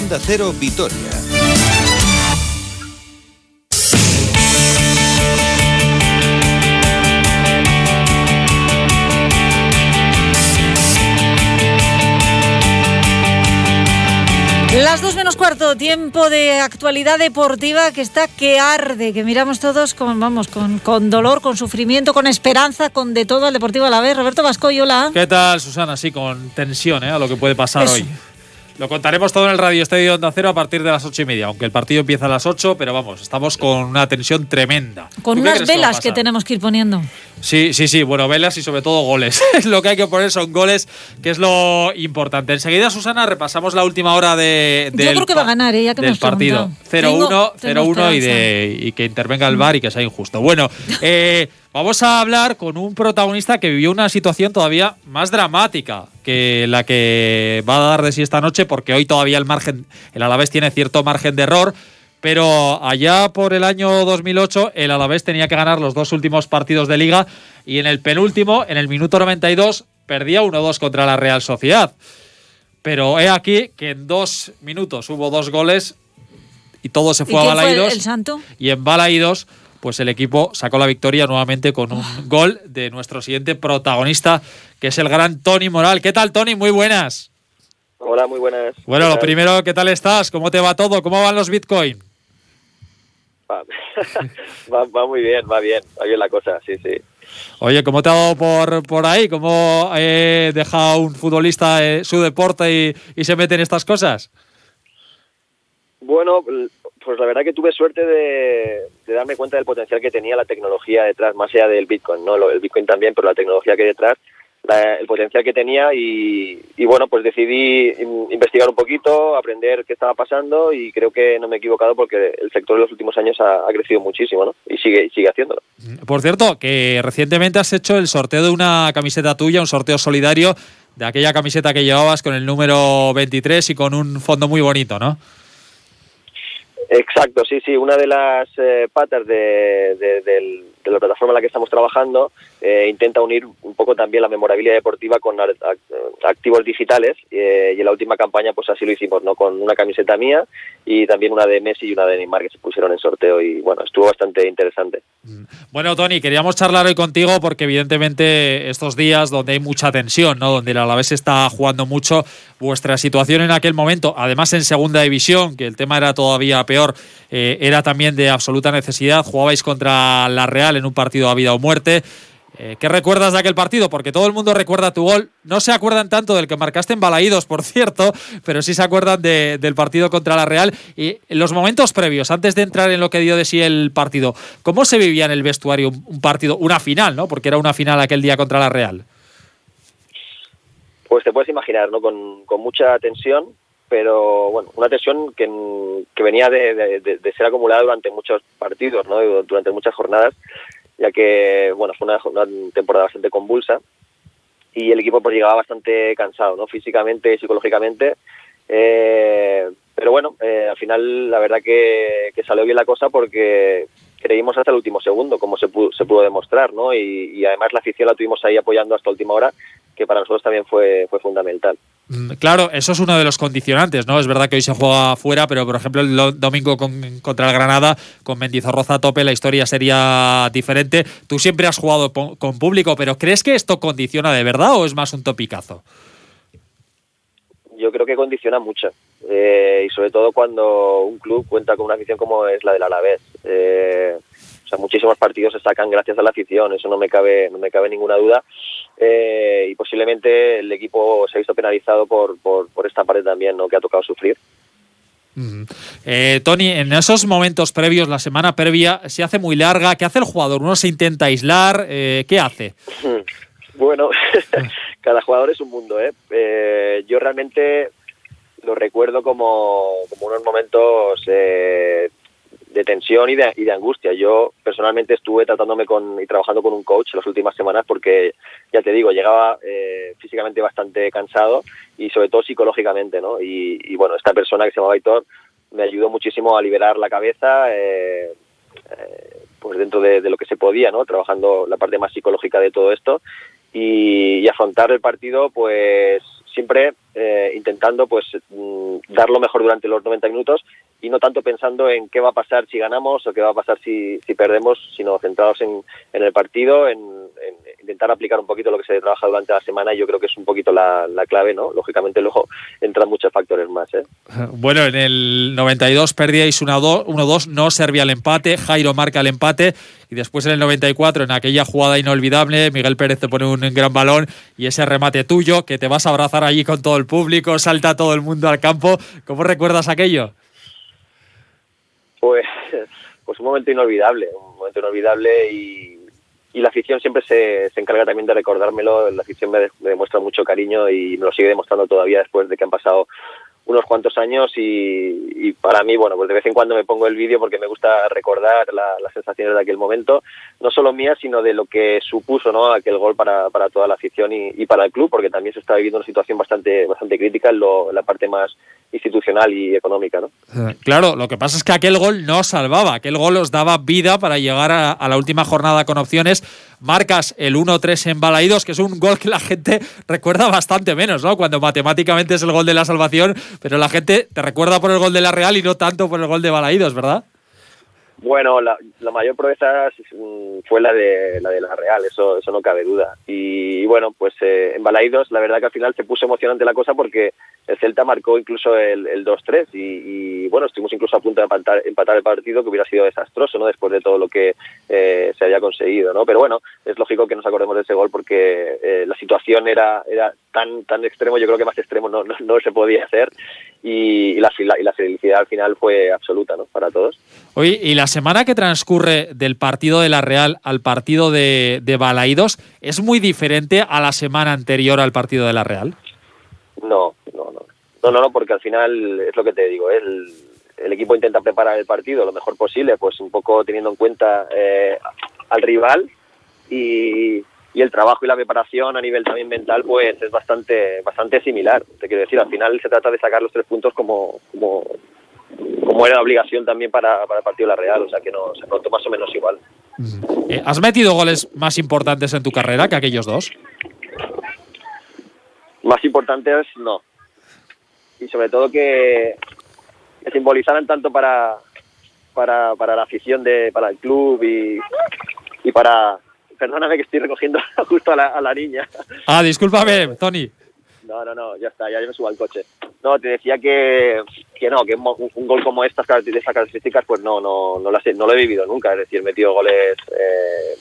Onda Cero Vitoria. Las dos menos cuarto, tiempo de actualidad deportiva que está que arde, que miramos todos con, vamos, con, con dolor, con sufrimiento, con esperanza, con de todo al Deportivo a la vez. Roberto Vascoy, hola. ¿Qué tal, Susana? Sí, con tensión ¿eh? a lo que puede pasar Eso. hoy. Lo contaremos todo en el Radio Estadio de Onda Cero a partir de las ocho y media, aunque el partido empieza a las 8, pero vamos, estamos con una tensión tremenda. Con ¿Tú qué unas que velas que tenemos que ir poniendo. Sí, sí, sí, bueno, velas y sobre todo goles. lo que hay que poner son goles, que es lo importante. Enseguida, Susana, repasamos la última hora de, Yo del creo que va a ganar, ¿eh? ya que del partido. preguntado. 0-1, Tengo- tengo 0-1 y, esperanza. de, y que intervenga el VAR y que sea injusto. Bueno, eh, vamos a hablar con un protagonista que vivió una situación todavía más dramática que la que va a dar de sí esta noche, porque hoy todavía el margen, el Alavés tiene cierto margen de error. Pero allá por el año 2008, el Alavés tenía que ganar los dos últimos partidos de liga y en el penúltimo, en el minuto 92, perdía 1-2 contra la Real Sociedad. Pero he aquí que en dos minutos hubo dos goles y todo se ¿Y fue a Balaidos. el santo? Y en Balaidos, pues el equipo sacó la victoria nuevamente con un gol de nuestro siguiente protagonista, que es el gran Tony Moral. ¿Qué tal, Tony? Muy buenas. Hola, muy buenas. Bueno, ¿Qué lo primero, ¿qué tal estás? ¿Cómo te va todo? ¿Cómo van los Bitcoin? Va, va, va muy bien, va bien, va bien la cosa, sí, sí. Oye, ¿cómo te ha dado por, por ahí? ¿Cómo eh, deja un futbolista eh, su deporte y, y se mete en estas cosas? Bueno, pues la verdad que tuve suerte de, darme cuenta del potencial que tenía la tecnología detrás, más allá del Bitcoin, ¿no? El Bitcoin también, pero la tecnología que hay detrás, la- el potencial que tenía y, y bueno, pues decidí in- investigar un poquito, aprender qué estaba pasando y creo que no me he equivocado porque el sector en los últimos años ha, crecido muchísimo, ¿no? Y sigue, sigue haciéndolo. Por cierto, que recientemente has hecho el sorteo de una camiseta tuya, un sorteo solidario de aquella camiseta que llevabas con el número 23 y con un fondo muy bonito, ¿no? Exacto, sí, sí. Una de las eh, patas de, de- del- de la plataforma en la que estamos trabajando eh, intenta unir un poco también la memorabilidad deportiva con ac- activos digitales eh, y en la última campaña pues así lo hicimos, ¿no? Con una camiseta mía y también una de Messi y una de Neymar que se pusieron en sorteo y bueno, estuvo bastante interesante. Bueno, Tony, queríamos charlar hoy contigo porque evidentemente estos días donde hay mucha tensión, ¿no? donde el Alavés está jugando mucho, vuestra situación en aquel momento, además en segunda división, que el tema era todavía peor, eh, era también de absoluta necesidad, jugabais contra la Real en un partido a vida o muerte. Eh, ¿Qué recuerdas de aquel partido? Porque todo el mundo recuerda tu gol. No se acuerdan tanto del que marcaste en Balaídos, por cierto, pero sí se acuerdan de- del partido contra la Real. Y los momentos previos, antes de entrar en lo que dio de sí el partido, ¿cómo se vivía en el vestuario un, un partido, una final, ¿no? Porque era una final aquel día contra la Real. Pues te puedes imaginar, ¿no? Con, con mucha tensión, pero bueno, una tensión que, que venía de, de- ser acumulada durante muchos partidos, ¿no? Durante muchas jornadas, ya que, bueno, fue una, temporada bastante convulsa y el equipo pues llegaba bastante cansado, ¿no? Físicamente psicológicamente. Eh, pero bueno, eh, al final la verdad que, que salió bien la cosa porque creímos hasta el último segundo, como se pudo, se pudo demostrar, ¿no? Y, además la afición la tuvimos ahí apoyando hasta última hora, que para nosotros también fue, fundamental. Mm, Claro, eso es uno de los condicionantes, ¿no? Es verdad que hoy se juega fuera, pero por ejemplo el domingo con- contra el Granada, con Mendizorroza a tope, la historia sería diferente. Tú siempre has jugado con público, pero ¿crees que esto condiciona de verdad o es más un topicazo? Yo creo que condiciona mucho, eh, y sobre todo cuando un club cuenta con una afición como es la del Alavés. Eh, o sea, muchísimos partidos se sacan gracias a la afición, eso no me cabe, no me cabe ninguna duda. Eh, y posiblemente el equipo se ha visto penalizado por, por, por esta parte también, ¿no? que ha tocado sufrir. Mm. Eh, Tony, en esos momentos previos, la semana previa, se hace muy larga. ¿Qué hace el jugador? ¿Uno se intenta aislar? Eh, ¿Qué hace? Bueno, cada jugador es un mundo, ¿eh? Eh, yo realmente lo recuerdo como, unos momentos eh, de tensión y de, y de angustia. Yo personalmente estuve tratándome con y trabajando con un coach las últimas semanas porque, ya te digo, llegaba eh, físicamente bastante cansado y sobre todo psicológicamente, ¿no? Y, y, bueno, esta persona que se llamaba Aitor me ayudó muchísimo a liberar la cabeza, eh, eh, pues dentro de, de lo que se podía, ¿no? Trabajando la parte más psicológica de todo esto y, y afrontar el partido pues siempre eh, intentando pues mm, dar lo mejor durante los 90 minutos y no tanto pensando en qué va a pasar si ganamos o qué va a pasar si, si perdemos, sino centrados en, en el partido, en, intentar aplicar un poquito lo que se trabaja durante la semana y yo creo que es un poquito la, la clave, ¿no? Lógicamente luego entran muchos factores más, ¿eh? Bueno, en el 92 perdíais 1-2, no servía el empate, Jairo marca el empate y después en el 94, en aquella jugada inolvidable, Miguel Pérez te pone un gran balón y ese remate tuyo, que te vas a abrazar allí con todo el público, salta todo el mundo al campo. ¿Cómo recuerdas aquello? Pues, pues un momento inolvidable, un momento inolvidable y, y la afición siempre se, se, encarga también de recordármelo. La afición me, me, demuestra mucho cariño y me lo sigue demostrando todavía después de que han pasado unos cuantos años y, y para mí, bueno, pues de vez en cuando me pongo el vídeo porque me gusta recordar la, las sensaciones de aquel momento, no solo mía, sino de lo que supuso ¿no? aquel gol para, para toda la afición y, y, para el club, porque también se está viviendo una situación bastante, bastante crítica en, lo, en la parte más institucional y económica. ¿no? Claro, lo que pasa es que aquel gol no salvaba, aquel gol os daba vida para llegar a, a la última jornada con opciones. Marcas el 1-3 en Balaídos, que es un gol que la gente recuerda bastante menos, ¿no? Cuando matemáticamente es el gol de la salvación, pero la gente te recuerda por el gol de la Real y no tanto por el gol de Balaídos, ¿verdad? Bueno, la, la, mayor proeza fue la de la de la Real, eso eso no cabe duda. Y, bueno, pues eh, en Balaídos la verdad que al final se puso emocionante la cosa porque el Celta marcó incluso el, el 2-3 y, y, bueno, estuvimos incluso a punto de empatar, empatar, el partido que hubiera sido desastroso, ¿no? Después de todo lo que eh, se había conseguido, ¿no? Pero bueno, es lógico que nos acordemos de ese gol porque eh, la situación era era tan tan extremo, yo creo que más extremo no, no, no se podía hacer y, y, la, y la felicidad al final fue absoluta, ¿no? Para todos. Oye, y la semana que transcurre del partido de la Real al partido de, de Balaídos es muy diferente a la semana anterior al partido de la Real. No, no, no. No, no, no, porque al final es lo que te digo, el, el equipo intenta preparar el partido lo mejor posible, pues un poco teniendo en cuenta eh, al rival y, y, el trabajo y la preparación a nivel también mental, pues es bastante, bastante similar. Te quiero decir, al final se trata de sacar los tres puntos como, como, como era la obligación también para, para el partido de la Real, o sea que no, se notó más o menos igual. Eh, ¿Has metido goles más importantes en tu carrera que aquellos dos? Más importantes, no. Y sobre todo que, que simbolizaran tanto para, para, para la afición, de, para el club y, y para... Perdóname que estoy recogiendo justo a la, a la niña. Ah, discúlpame, Tony. No, no, no, ya está, ya me subo al coche. No, te decía que, que no, que un, un gol como estas, de estas características, pues no, no, no, las he, no lo he vivido nunca. Es decir, he metido goles eh,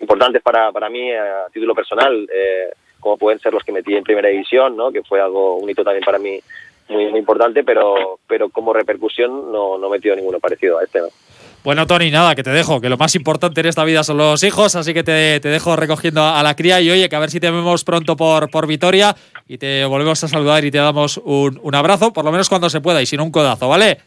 importantes para, para mí a título personal, eh, como pueden ser los que metí en primera división, ¿no? que fue algo, un hito también para mí muy, muy importante, pero, pero como repercusión no, no he metido ninguno parecido a este. ¿no? Bueno, Tony, nada, que te dejo, que lo más importante en esta vida son los hijos, así que te, te, dejo recogiendo a la cría y oye, que a ver si te vemos pronto por, por Vitoria y te volvemos a saludar y te damos un, un abrazo, por lo menos cuando se pueda y si no un codazo, ¿vale?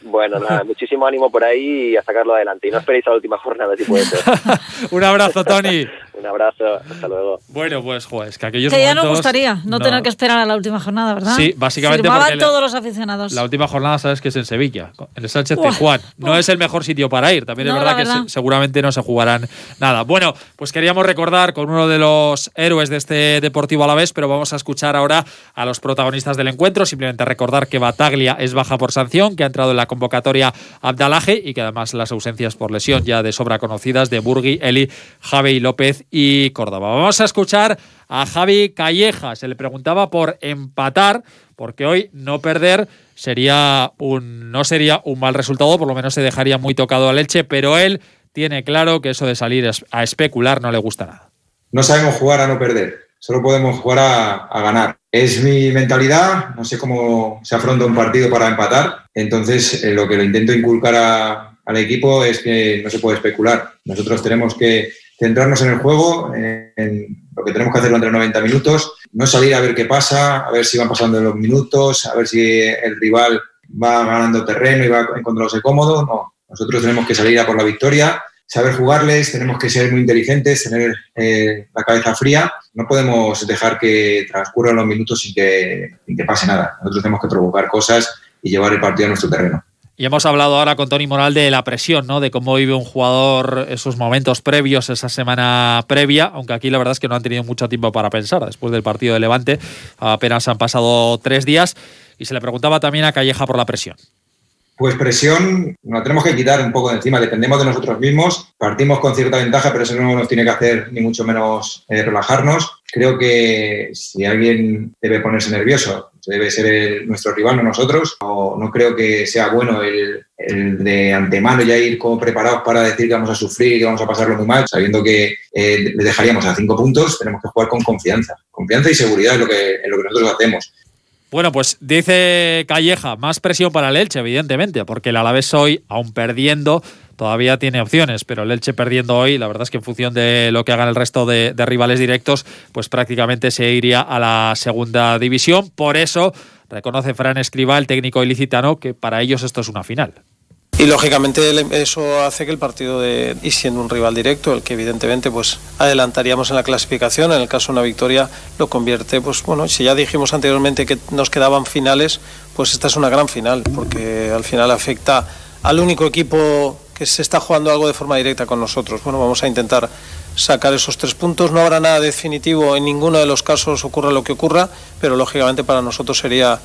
Bueno, nada, muchísimo ánimo por ahí y a sacarlo adelante. Y no esperéis a la última jornada, si puede ser. Un abrazo, Tony. Un abrazo, hasta luego. Bueno, pues, joder, es que aquellos que momentos, ya nos gustaría no, no, tener que esperar a la última jornada, ¿verdad? Sí, básicamente Firmaban porque todos los aficionados. La última jornada, sabes que es en Sevilla, en el Sánchez Juan. No es el mejor sitio para ir. También es verdad, verdad, que se, seguramente no se jugarán nada. Bueno, pues queríamos recordar con uno de los héroes de este Deportivo a la vez, pero vamos a escuchar ahora a los protagonistas del encuentro. Simplemente recordar que Bataglia es baja por sanción, que ha entrado en la convocatoria Abdalaje y que además las ausencias por lesión ya de sobra conocidas de Burgui, Eli, Javi López y Córdoba. Vamos a escuchar a Javi Calleja. Se le preguntaba por empatar, porque hoy no perder sería no sería un mal resultado, por lo menos se dejaría muy tocado a leche, pero él tiene claro que eso de salir a especular no le gusta nada. No sabemos jugar a no perder, solo podemos jugar a, ganar. Es mi mentalidad, no sé cómo se afronta un partido para empatar, entonces eh, lo que lo intento inculcar al equipo es que no se puede especular. Nosotros tenemos que centrarnos en el juego, en, lo que tenemos que hacer durante 90 minutos, no salir a ver qué pasa, a ver si van pasando los minutos, a ver si el rival va ganando terreno y va encontrándose cómodo, no. Nosotros tenemos que salir a por la victoria, saber jugarles, tenemos que ser muy inteligentes, tener eh, la cabeza fría. No podemos dejar que transcurran los minutos sin que pase nada. Nosotros tenemos que provocar cosas y llevar el partido a nuestro terreno. Y hemos hablado ahora con Tony Moral de la presión, ¿no? De cómo vive un jugador esos momentos previos, esa semana previa, aunque aquí la verdad es que no han tenido mucho tiempo para pensar. Después del partido de Levante, apenas han pasado tres días. Y se le preguntaba también a Calleja por la presión. Pues presión nos tenemos que quitar un poco de encima, dependemos de nosotros mismos, partimos con cierta ventaja, pero eso no nos tiene que hacer ni mucho menos eh, relajarnos. Creo que si alguien debe ponerse nervioso, debe ser nuestro rival, no nosotros. O no creo que sea bueno el, de antemano ya ir como preparados para decir que vamos a sufrir y que vamos a pasarlo muy mal, sabiendo que eh, le dejaríamos a cinco puntos, tenemos que jugar con confianza. Confianza y seguridad es lo que, lo que nosotros hacemos. Bueno, pues dice Calleja, más presión para el Elche, evidentemente, porque el Alavés hoy, aún perdiendo, todavía tiene opciones, pero el Elche perdiendo hoy, la verdad es que en función de lo que hagan el resto de, rivales directos, pues prácticamente se iría a la segunda división. Por eso reconoce Fran Escriba, el técnico ilicitano, que para ellos esto es una final. Y lógicamente eso hace que el partido de, y siendo un rival directo, el que evidentemente pues adelantaríamos en la clasificación, en el caso de una victoria lo convierte, pues bueno, si ya dijimos anteriormente que nos quedaban finales, pues esta es una gran final, porque al final afecta al único equipo que se está jugando algo de forma directa con nosotros. Bueno, vamos a intentar sacar esos tres puntos. No habrá nada definitivo en ninguno de los casos, ocurra lo que ocurra, pero lógicamente para nosotros sería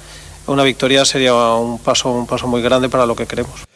una victoria sería un paso, un paso muy grande para lo que queremos.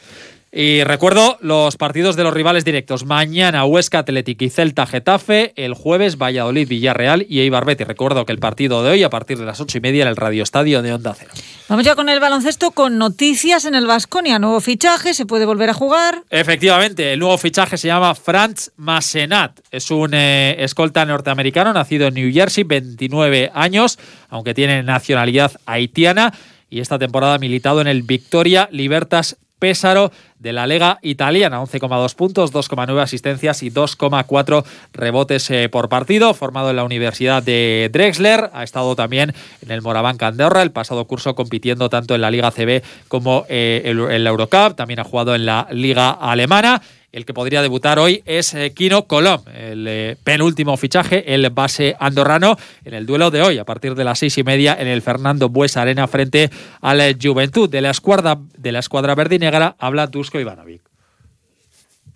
Y recuerdo los partidos de los rivales directos. Mañana Huesca Atlético y Celta Getafe. El jueves Valladolid Villarreal y Eibar Betis. Recuerdo que el partido de hoy a partir de las ocho y media en el Radio Estadio de Onda Cero. Vamos ya con el baloncesto con noticias en el Vasconia. Nuevo fichaje, se puede volver a jugar. Efectivamente, el nuevo fichaje se llama Franz Masenat. Es un eh, escolta norteamericano nacido en New Jersey, 29 años, aunque tiene nacionalidad haitiana y esta temporada ha militado en el Victoria Libertas Pésaro de la Lega Italiana, 11,2 puntos, 2,9 asistencias y 2,4 rebotes eh, por partido, formado en la Universidad de Drexler, ha estado también en el Moraván Candorra el pasado curso compitiendo tanto en la Liga CB como eh, en la Eurocup, también ha jugado en la Liga Alemana el que podría debutar hoy es eh, Kino Colom, el eh, penúltimo fichaje, el base andorrano, en el duelo de hoy, a partir de las seis y media, en el Fernando Bues Arena frente a la Juventud. De la escuadra, de la escuadra verde y negra habla Dusko Ivanovic.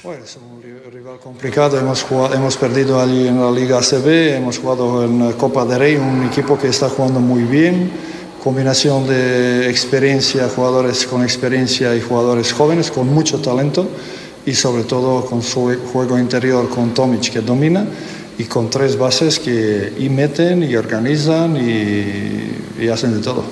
Bueno, es un rival complicado, hemos, hemos perdido allí en la Liga CB, hemos jugado en Copa de Rey, un equipo que está jugando muy bien, combinación de experiencia, jugadores con experiencia y jugadores jóvenes con mucho talento y sobre todo con su juego interior con Tomic que domina y con tres bases que y meten y organizan y, hacen de todo.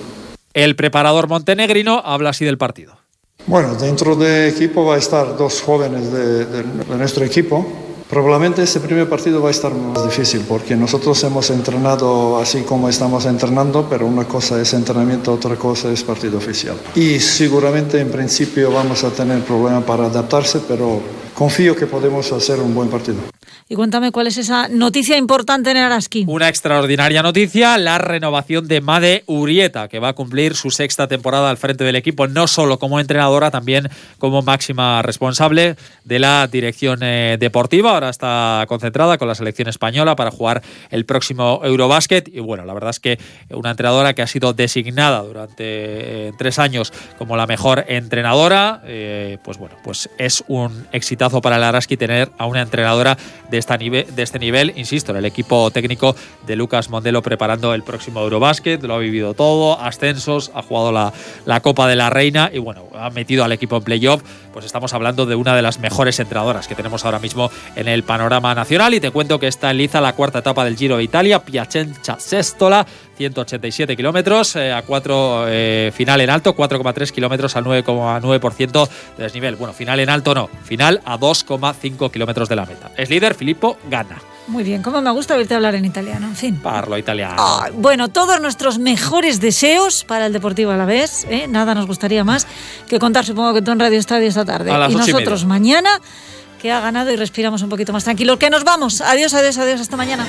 El preparador montenegrino habla así del partido. Bueno, dentro del equipo va a estar dos jóvenes de nuestro equipo, Probablemente este primer partido va a estar más difícil porque nosotros hemos entrenado así como estamos entrenando, pero una cosa es entrenamiento, otra cosa es partido oficial. Y seguramente en principio vamos a tener problemas para adaptarse, pero confío que podemos hacer un buen partido. Y cuéntame cuál es esa noticia importante en Araski. Una extraordinaria noticia, la renovación de Made Urieta, que va a cumplir su sexta temporada al frente del equipo, no solo como entrenadora, también como máxima responsable de la dirección eh, deportiva. Ahora está concentrada con la selección española para jugar el próximo Eurobásquet. Y bueno, la verdad es que una entrenadora que ha sido designada durante eh, tres años como la mejor entrenadora, eh, pues bueno, pues es un exitazo para el Araski tener a una entrenadora de esta nivel, de este nivel, insisto, en el equipo técnico de Lucas Mondelo preparando el próximo Eurobásquet, lo ha vivido todo, ascensos, ha jugado la, la Copa de la Reina y bueno, ha metido al equipo en playoff, pues estamos hablando de una de las mejores entrenadoras que tenemos ahora mismo en el panorama nacional. Y te cuento que está en liza la cuarta etapa del Giro de Italia, Piacenza Sestola, 187 kilómetros, eh, a 4 eh, final en alto, 4,3 kilómetros al 9,9% de desnivel. Bueno, final en alto no, final a 2,5 kilómetros de la meta. Es líder, Filippo gana. Muy bien, como me gusta oírte hablar en italiano, en fin. Parlo italiano. Ah, bueno, todos nuestros mejores deseos para el Deportivo a la vez. ¿eh? Nada nos gustaría más que contar, supongo que tú en Radio Estadio esta tarde. y nosotros mañana, que ha ganado y respiramos un poquito más tranquilos. Que nos vamos. Adiós, adiós, adiós. Hasta mañana.